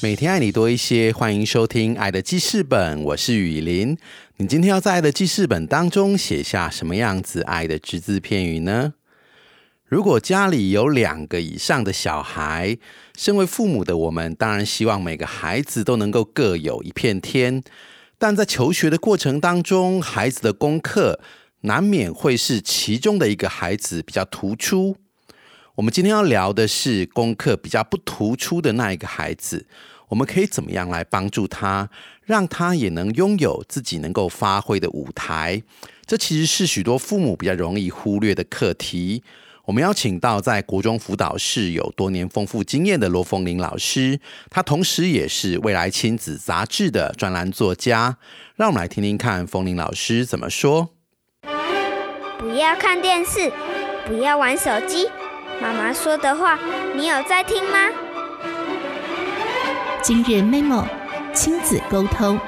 每天爱你多一些，欢迎收听《爱的记事本》，我是雨林。你今天要在《爱的记事本》当中写下什么样子爱的只字片语呢？如果家里有两个以上的小孩，身为父母的我们，当然希望每个孩子都能够各有一片天。但在求学的过程当中，孩子的功课难免会是其中的一个孩子比较突出。我们今天要聊的是功课比较不突出的那一个孩子，我们可以怎么样来帮助他，让他也能拥有自己能够发挥的舞台？这其实是许多父母比较容易忽略的课题。我们邀请到在国中辅导室有多年丰富经验的罗凤玲老师，他同时也是未来亲子杂志的专栏作家。让我们来听听看凤玲老师怎么说。不要看电视，不要玩手机。妈妈说的话，你有在听吗？今日 memo 亲子沟通。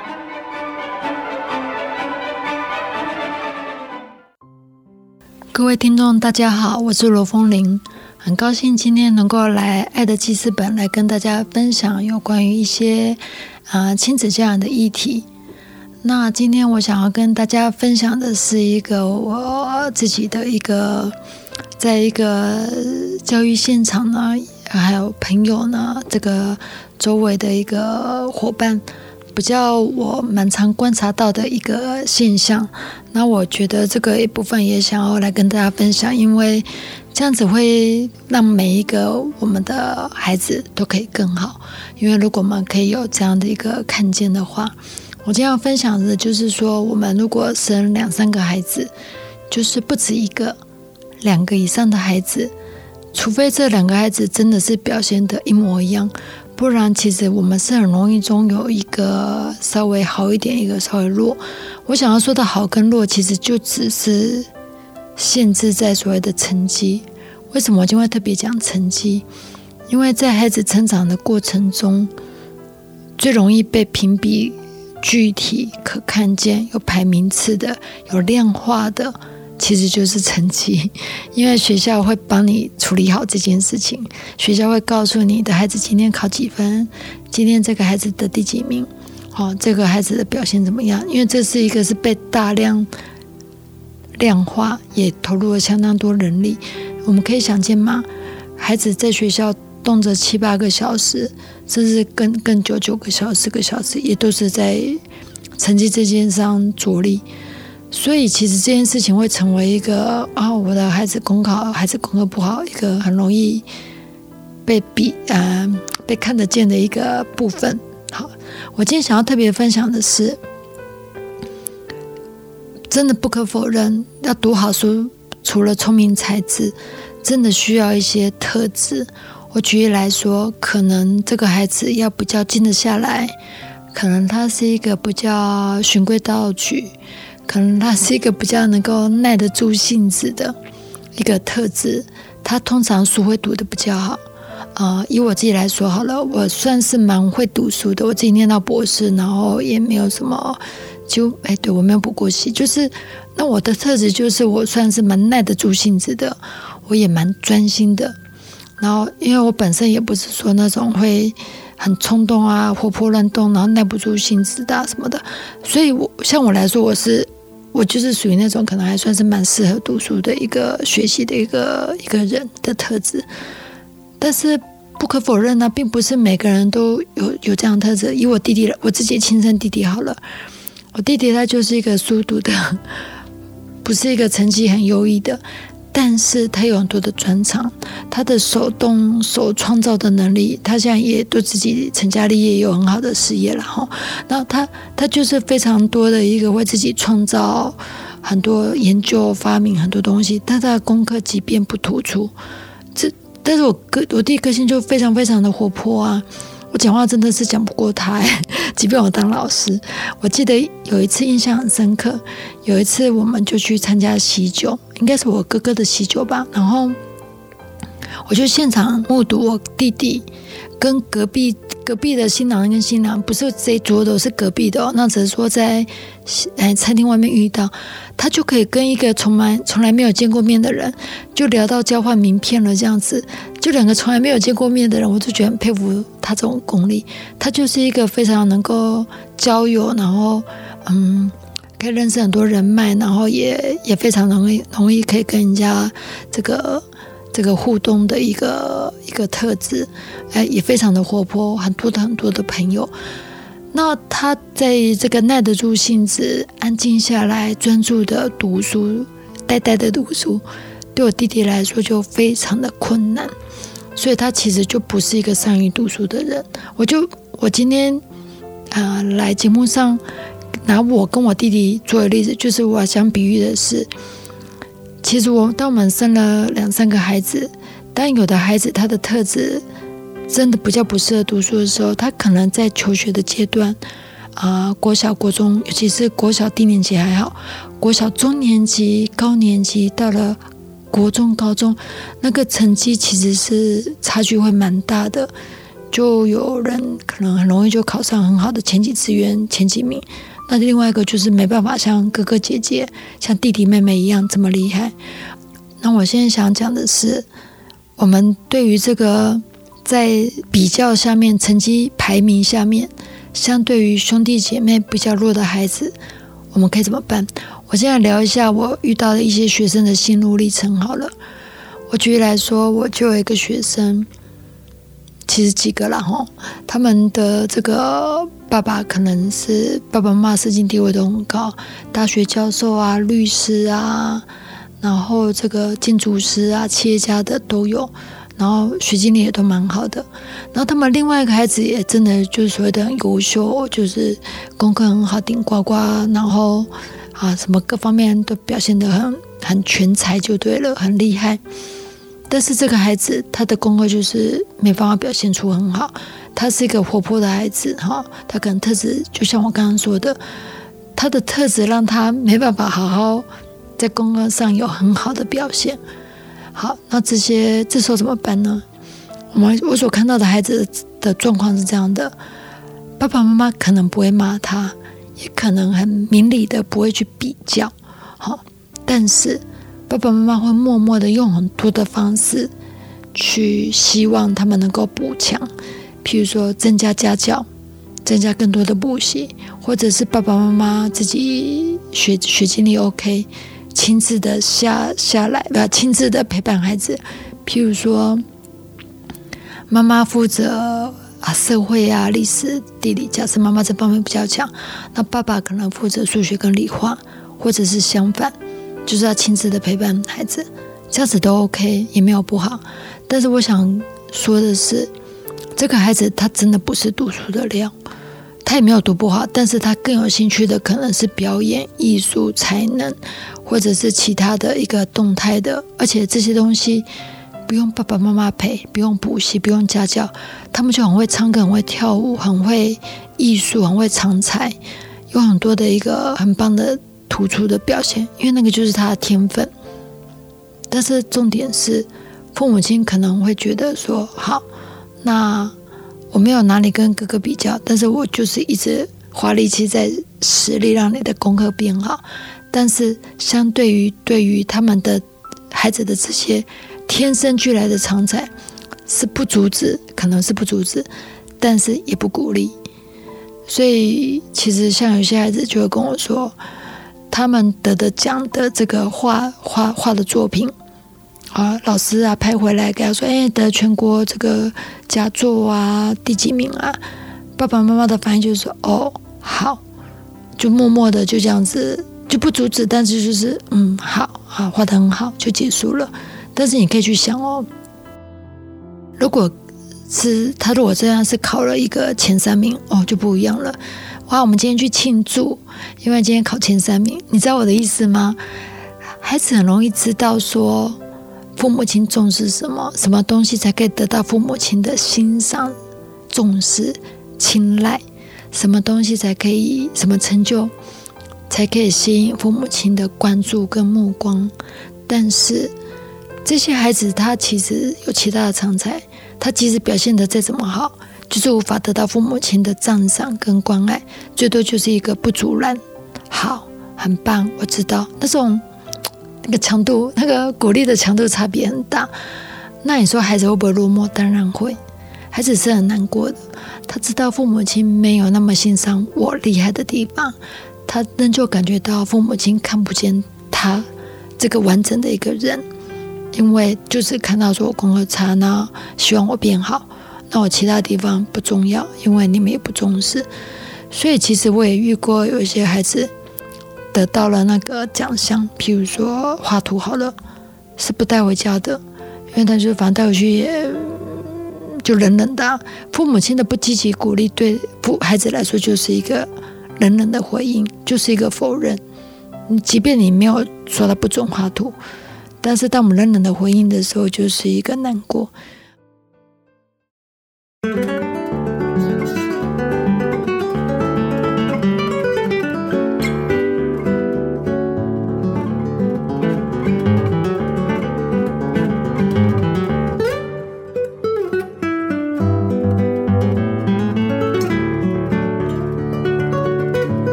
各位听众，大家好，我是罗风玲，很高兴今天能够来《爱的记事本》来跟大家分享有关于一些啊亲子教养的议题。那今天我想要跟大家分享的是一个我自己的一个。在一个教育现场呢，还有朋友呢，这个周围的一个伙伴，比较我蛮常观察到的一个现象。那我觉得这个一部分也想要来跟大家分享，因为这样子会让每一个我们的孩子都可以更好。因为如果我们可以有这样的一个看见的话，我今天要分享的就是说，我们如果生两三个孩子，就是不止一个。两个以上的孩子，除非这两个孩子真的是表现的一模一样，不然其实我们是很容易中有一个稍微好一点，一个稍微弱。我想要说的好跟弱，其实就只是限制在所谓的成绩。为什么我今天特别讲成绩？因为在孩子成长的过程中，最容易被评比、具体、可看见、有排名次的、有量化的。其实就是成绩，因为学校会帮你处理好这件事情。学校会告诉你的孩子今天考几分，今天这个孩子的第几名，哦，这个孩子的表现怎么样？因为这是一个是被大量量化，也投入了相当多人力。我们可以想见吗？孩子在学校动辄七八个小时，甚至更更久九个小时、个小时，也都是在成绩这件上着力。所以，其实这件事情会成为一个啊，我的孩子功考，孩子功课不好，一个很容易被比啊被看得见的一个部分。好，我今天想要特别分享的是，真的不可否认，要读好书，除了聪明才智，真的需要一些特质。我举例来说，可能这个孩子要比较静得下来，可能他是一个比较循规蹈矩。可能他是一个比较能够耐得住性子的一个特质，他通常书会读的比较好。啊，以我自己来说好了，我算是蛮会读书的，我自己念到博士，然后也没有什么，就哎，对我没有补过习，就是那我的特质就是我算是蛮耐得住性子的，我也蛮专心的。然后因为我本身也不是说那种会。很冲动啊，活泼乱动，然后耐不住性子的什么的，所以，我像我来说，我是我就是属于那种可能还算是蛮适合读书的一个学习的一个一个人的特质。但是不可否认呢，并不是每个人都有有这样的特质。以我弟弟，我自己亲生弟弟好了，我弟弟他就是一个书读的，不是一个成绩很优异的。但是他有很多的专长，他的手动手创造的能力，他现在也对自己成家立业，有很好的事业了哈。然后他他就是非常多的一个为自己创造很多研究发明很多东西，但他的功课即便不突出，这但是我个我弟个性就非常非常的活泼啊，我讲话真的是讲不过他，即便我当老师，我记得有一次印象很深刻，有一次我们就去参加喜酒，应该是我哥哥的喜酒吧，然后我就现场目睹我弟弟跟隔壁隔壁的新郎跟新娘，不是这一桌的，是隔壁的哦，那只是说在哎餐厅外面遇到，他就可以跟一个从来从来没有见过面的人，就聊到交换名片了这样子，就两个从来没有见过面的人，我就觉得很佩服他这种功力，他就是一个非常能够交友，然后嗯。可以认识很多人脉，然后也也非常容易容易可以跟人家这个这个互动的一个一个特质，哎，也非常的活泼，很多的很多的朋友。那他在这个耐得住性子、安静下来、专注的读书、呆呆的读书，对我弟弟来说就非常的困难，所以他其实就不是一个善于读书的人。我就我今天啊来节目上。拿我跟我弟弟做的例子，就是我想比喻的是，其实我当我们生了两三个孩子，但有的孩子他的特质真的比较不适合读书的时候，他可能在求学的阶段，啊，国小、国中，尤其是国小低年级还好，国小中年级、高年级到了国中、高中，那个成绩其实是差距会蛮大的，就有人可能很容易就考上很好的前几志愿前几名。那另外一个就是没办法像哥哥姐姐、像弟弟妹妹一样这么厉害。那我现在想讲的是，我们对于这个在比较下面、成绩排名下面，相对于兄弟姐妹比较弱的孩子，我们可以怎么办？我现在聊一下我遇到的一些学生的心路历程好了。我举例来说，我就有一个学生。其实几个了哈，他们的这个爸爸可能是爸爸妈妈社经地位都很高，大学教授啊、律师啊，然后这个建筑师啊、企业家的都有，然后学经历也都蛮好的。然后他们另外一个孩子也真的就是所谓的很优秀，就是功课很好，顶呱呱，然后啊什么各方面都表现得很很全才就对了，很厉害。但是这个孩子他的功课就是没办法表现出很好，他是一个活泼的孩子哈，他可能特质就像我刚刚说的，他的特质让他没办法好好在功课上有很好的表现。好，那这些这时候怎么办呢？我们我所看到的孩子的状况是这样的：爸爸妈妈可能不会骂他，也可能很明理的不会去比较，好，但是。爸爸妈妈会默默的用很多的方式去希望他们能够补强，譬如说增加家教，增加更多的补习，或者是爸爸妈妈自己学学经历 OK，亲自的下下来，不要亲自的陪伴孩子。譬如说，妈妈负责啊社会啊历史地理，假设妈妈这方面比较强，那爸爸可能负责数学跟理化，或者是相反。就是要亲自的陪伴孩子，这样子都 OK，也没有不好。但是我想说的是，这个孩子他真的不是读书的料，他也没有读不好，但是他更有兴趣的可能是表演艺术才能，或者是其他的一个动态的，而且这些东西不用爸爸妈妈陪，不用补习，不用家教，他们就很会唱歌，很会跳舞，很会艺术，很会藏才，有很多的一个很棒的。突出的表现，因为那个就是他的天分。但是重点是，父母亲可能会觉得说：“好，那我没有拿你跟哥哥比较，但是我就是一直花力气在实力让你的功课变好。但是相对于对于他们的孩子的这些天生俱来的长才，是不阻止，可能是不阻止，但是也不鼓励。所以其实像有些孩子就会跟我说。”他们得的奖的这个画画画的作品，啊，老师啊拍回来给他说，哎，得全国这个佳作啊，第几名啊？爸爸妈妈的反应就是说，哦，好，就默默的就这样子，就不阻止，但是就是嗯，好，好，画的很好，就结束了。但是你可以去想哦，如果是他如果这样是考了一个前三名，哦，就不一样了。哇，我们今天去庆祝，因为今天考前三名，你知道我的意思吗？孩子很容易知道说，父母亲重视什么，什么东西才可以得到父母亲的欣赏、重视、青睐，什么东西才可以，什么成就才可以吸引父母亲的关注跟目光。但是这些孩子他其实有其他的长才，他即使表现得再怎么好，就是无法得到父母亲的赞赏跟关爱，最多就是一个不阻拦。好，很棒，我知道那种那个强度，那个鼓励的强度差别很大。那你说孩子会不会落寞？当然会，孩子是很难过的。他知道父母亲没有那么欣赏我厉害的地方，他仍旧感觉到父母亲看不见他这个完整的一个人，因为就是看到说我功课差，那希望我变好，那我其他地方不重要，因为你们也不重视。所以其实我也遇过有一些孩子得到了那个奖项，譬如说画图好了，是不带回家的。因为他就反正带回去也就冷冷的，父母亲的不积极鼓励，对父孩子来说就是一个冷冷的回应，就是一个否认。你即便你没有说他不准画图，但是当我们冷冷的回应的时候，就是一个难过。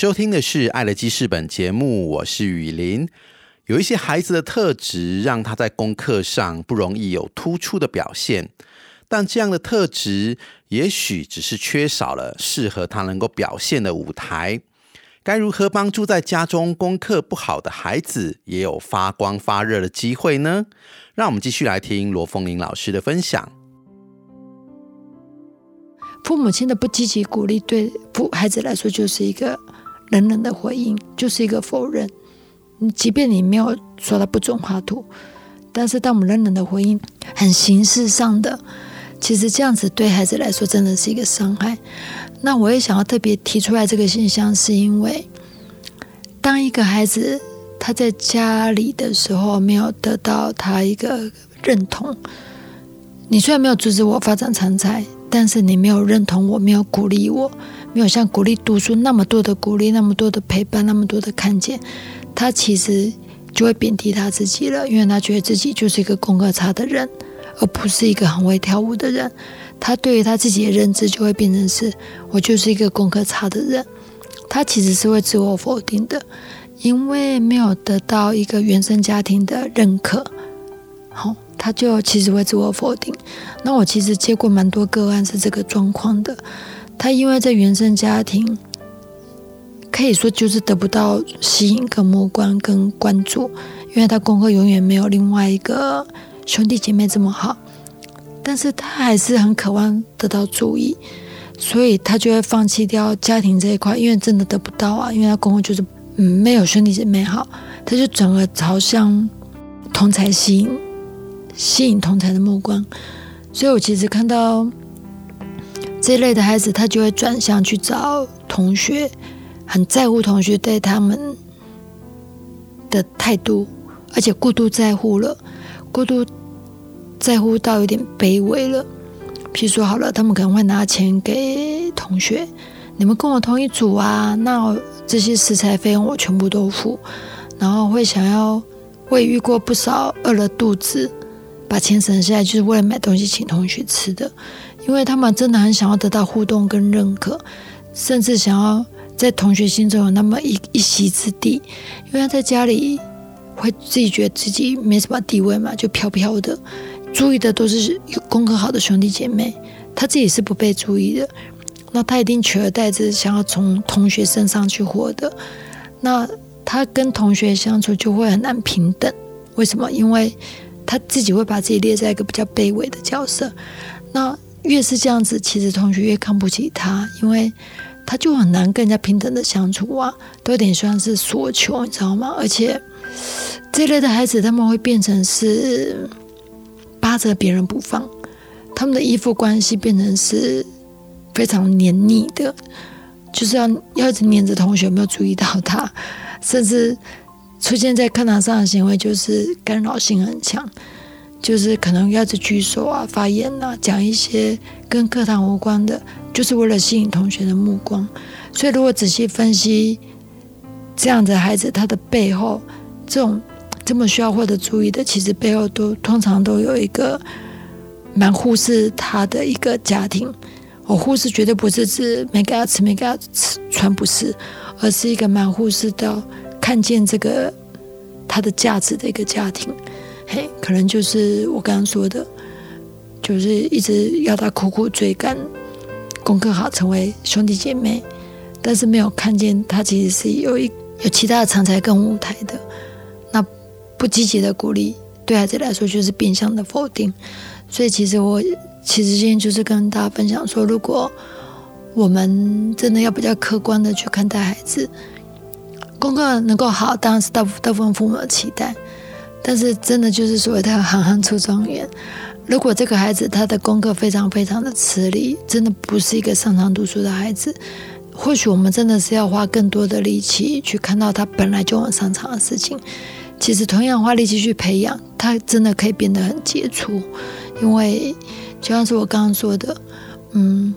收听的是《爱的记事本》节目，我是雨林。有一些孩子的特质，让他在功课上不容易有突出的表现，但这样的特质也许只是缺少了适合他能够表现的舞台。该如何帮助在家中功课不好的孩子也有发光发热的机会呢？让我们继续来听罗凤玲老师的分享。父母亲的不积极鼓励，对父孩子来说就是一个。冷冷的回应就是一个否认。你即便你没有说他不准画图，但是当我们冷冷的回应，很形式上的，其实这样子对孩子来说真的是一个伤害。那我也想要特别提出来这个现象，是因为当一个孩子他在家里的时候没有得到他一个认同，你虽然没有阻止我发展长才，但是你没有认同我，没有鼓励我，没有像鼓励读书那么多的鼓励，那么多的陪伴，那么多的看见，他其实就会贬低他自己了，因为他觉得自己就是一个功课差的人，而不是一个很会跳舞的人。他对于他自己的认知就会变成是我就是一个功课差的人。他其实是会自我否定的，因为没有得到一个原生家庭的认可，好，他就其实会自我否定。那我其实接过蛮多个案是这个状况的，他因为在原生家庭，可以说就是得不到吸引跟目光跟关注，因为他功课永远没有另外一个兄弟姐妹这么好，但是他还是很渴望得到注意。所以他就会放弃掉家庭这一块，因为真的得不到啊，因为他功课就是嗯没有兄弟姐妹好，他就转而朝向同才吸引，吸引同才的目光。所以我其实看到这类的孩子，他就会转向去找同学，很在乎同学对他们的态度，而且过度在乎了，过度在乎到有点卑微了。譬如说好了，他们可能会拿钱给同学，你们跟我同一组啊，那这些食材费用我全部都付。然后会想要，我也遇过不少饿了肚子，把钱省下来就是为了买东西请同学吃的，因为他们真的很想要得到互动跟认可，甚至想要在同学心中有那么一一席之地，因为他在家里会自己觉得自己没什么地位嘛，就飘飘的。注意的都是有功课好的兄弟姐妹，他自己是不被注意的，那他一定取而代之，想要从同学身上去获得，那他跟同学相处就会很难平等。为什么？因为他自己会把自己列在一个比较卑微的角色。那越是这样子，其实同学越看不起他，因为他就很难跟人家平等的相处啊，都有点像是索求，你知道吗？而且这类的孩子，他们会变成是。扒着别人不放，他们的依附关系变成是非常黏腻的，就是要要一直黏着同学，没有注意到他，甚至出现在课堂上的行为就是干扰性很强，就是可能要去举手啊、发言啊、讲一些跟课堂无关的，就是为了吸引同学的目光。所以，如果仔细分析这样的孩子，他的背后这种。这么需要获得注意的，其实背后都通常都有一个蛮忽视他的一个家庭。我忽视绝对不是指没给他吃、没给他吃穿，不是，而是一个蛮忽视到看见这个他的价值的一个家庭。嘿，可能就是我刚刚说的，就是一直要他苦苦追赶，功课好，成为兄弟姐妹，但是没有看见他其实是有一有其他的长才跟舞台的。那不积极的鼓励，对孩子来说就是变相的否定。所以，其实我其实今天就是跟大家分享说，如果我们真的要比较客观的去看待孩子，功课能够好，当然是大大部分父母的期待。但是，真的就是所谓的行行出状元。如果这个孩子他的功课非常非常的吃力，真的不是一个擅长读书的孩子，或许我们真的是要花更多的力气去看到他本来就很擅长的事情。其实同样花力气去培养，他真的可以变得很杰出。因为就像是我刚刚说的，嗯，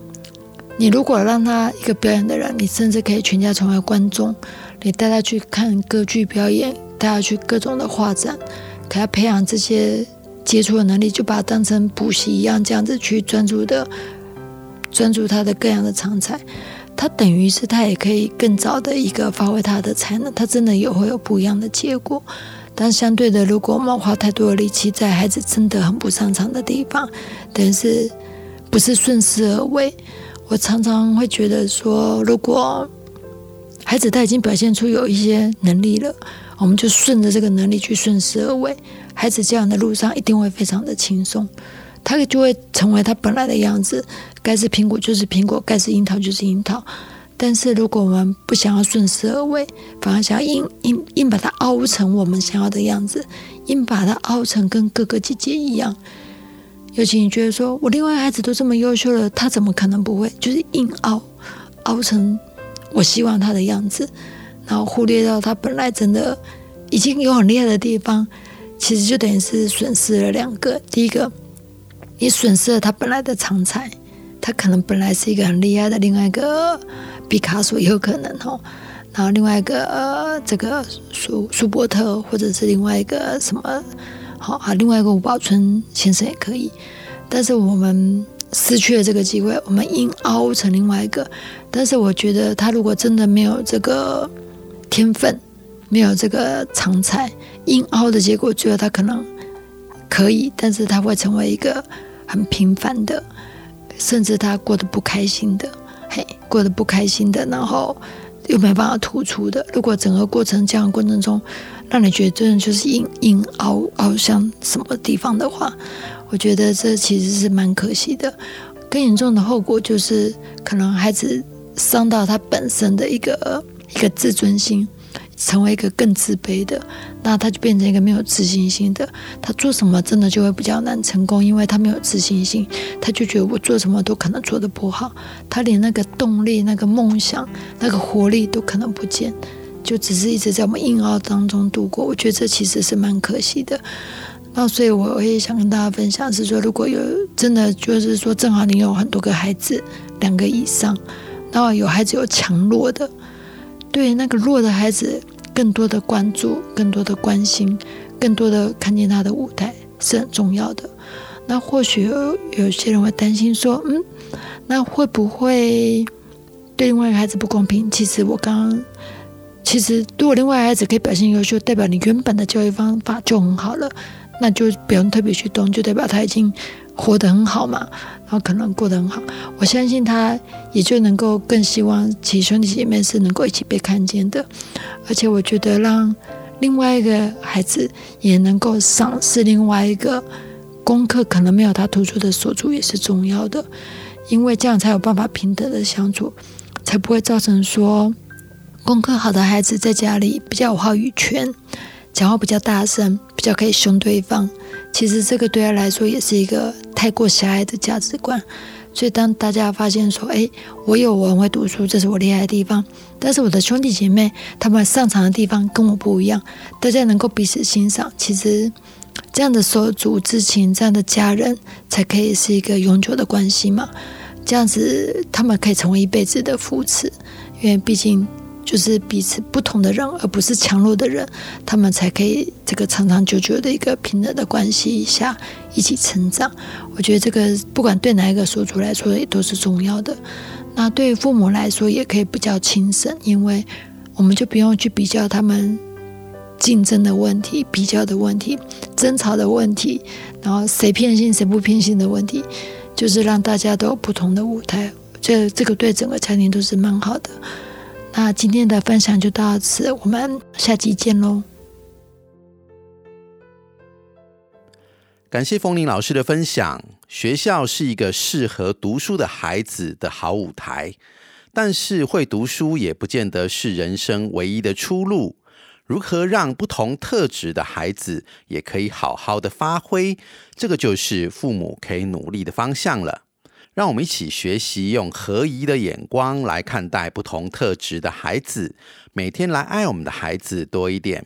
你如果让他一个表演的人，你甚至可以全家成为观众，你带他去看歌剧表演，带他去各种的画展，给他培养这些接触的能力，就把它当成补习一样，这样子去专注的专注他的各样的长才。他等于是他也可以更早的一个发挥他的才能，他真的也会有不一样的结果。但相对的，如果我们花太多的力气在孩子真的很不擅长的地方，等于是不是顺势而为？我常常会觉得说，如果孩子他已经表现出有一些能力了，我们就顺着这个能力去顺势而为，孩子这样的路上一定会非常的轻松。他就会成为他本来的样子，该是苹果就是苹果，该是樱桃就是樱桃。但是如果我们不想要顺势而为，反而想要硬硬硬把它凹成我们想要的样子，硬把它凹成跟哥哥姐姐一样。尤其你觉得说我另外孩子都这么优秀了，他怎么可能不会？就是硬凹，凹成我希望他的样子。然后忽略到他本来真的已经有很厉害的地方，其实就等于是损失了两个。第一个，你损失了他本来的长才，他可能本来是一个很厉害的，另外一个毕卡索有可能哦。然后另外一个呃，这个舒舒伯特，或者是另外一个什么，好啊，另外一个吴宝春先生也可以。但是我们失去了这个机会，我们硬凹成另外一个。但是我觉得他如果真的没有这个天分，没有这个长才，硬凹的结果，最后他可能可以，但是他会成为一个很平凡的，甚至他过得不开心的，嘿，过得不开心的，然后。又没办法突出的。如果整个过程这样过程中，让你觉得真的就是硬硬凹凹向什么地方的话，我觉得这其实是蛮可惜的。更严重的后果就是，可能孩子伤到他本身的一个一个自尊心。成为一个更自卑的，那他就变成一个没有自信心的。他做什么真的就会比较难成功，因为他没有自信心，他就觉得我做什么都可能做得不好，他连那个动力、那个梦想、那个活力都可能不见，就只是一直在我们硬凹当中度过。我觉得这其实是蛮可惜的。那所以我我也想跟大家分享是说，如果有真的就是说，正好你有很多个孩子，两个以上，然后有孩子有强弱的。对那个弱的孩子，更多的关注，更多的关心，更多的看见他的舞台是很重要的。那或许有有些人会担心说，嗯，那会不会对另外一个孩子不公平？其实我刚刚，其实如果另外一个孩子可以表现优秀，代表你原本的教育方法就很好了，那就不用特别去动，就代表他已经。活得很好嘛，然后可能过得很好，我相信他也就能够更希望其兄弟姐妹是能够一起被看见的，而且我觉得让另外一个孩子也能够赏识另外一个功课可能没有他突出的所处也是重要的，因为这样才有办法平等的相处，才不会造成说功课好的孩子在家里比较有话语权。讲话比较大声，比较可以凶对方。其实这个对他来说也是一个太过狭隘的价值观。所以当大家发现说：“哎，我有我很会读书，这是我厉害的地方。”但是我的兄弟姐妹他们擅长的地方跟我不一样，大家能够彼此欣赏。其实这样的手足之情，这样的家人才可以是一个永久的关系嘛。这样子他们可以成为一辈子的扶持，因为毕竟。就是彼此不同的人，而不是强弱的人，他们才可以这个长长久久的一个平等的关系下一起成长。我觉得这个不管对哪一个所主来说也都是重要的。那对父母来说也可以比较轻省，因为我们就不用去比较他们竞争的问题、比较的问题、争吵的问题，然后谁偏心谁不偏心的问题，就是让大家都有不同的舞台。这这个对整个家庭都是蛮好的。那今天的分享就到此，我们下期见喽！感谢风铃老师的分享。学校是一个适合读书的孩子的好舞台，但是会读书也不见得是人生唯一的出路。如何让不同特质的孩子也可以好好的发挥，这个就是父母可以努力的方向了。让我们一起学习，用合宜的眼光来看待不同特质的孩子，每天来爱我们的孩子多一点。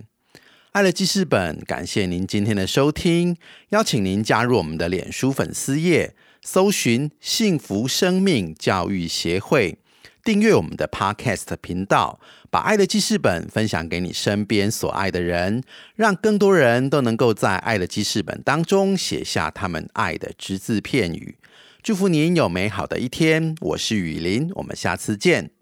爱的记事本，感谢您今天的收听，邀请您加入我们的脸书粉丝页，搜寻“幸福生命教育协会”，订阅我们的 Podcast 频道，把爱的记事本分享给你身边所爱的人，让更多人都能够在爱的记事本当中写下他们爱的只字片语。祝福您有美好的一天，我是雨林，我们下次见。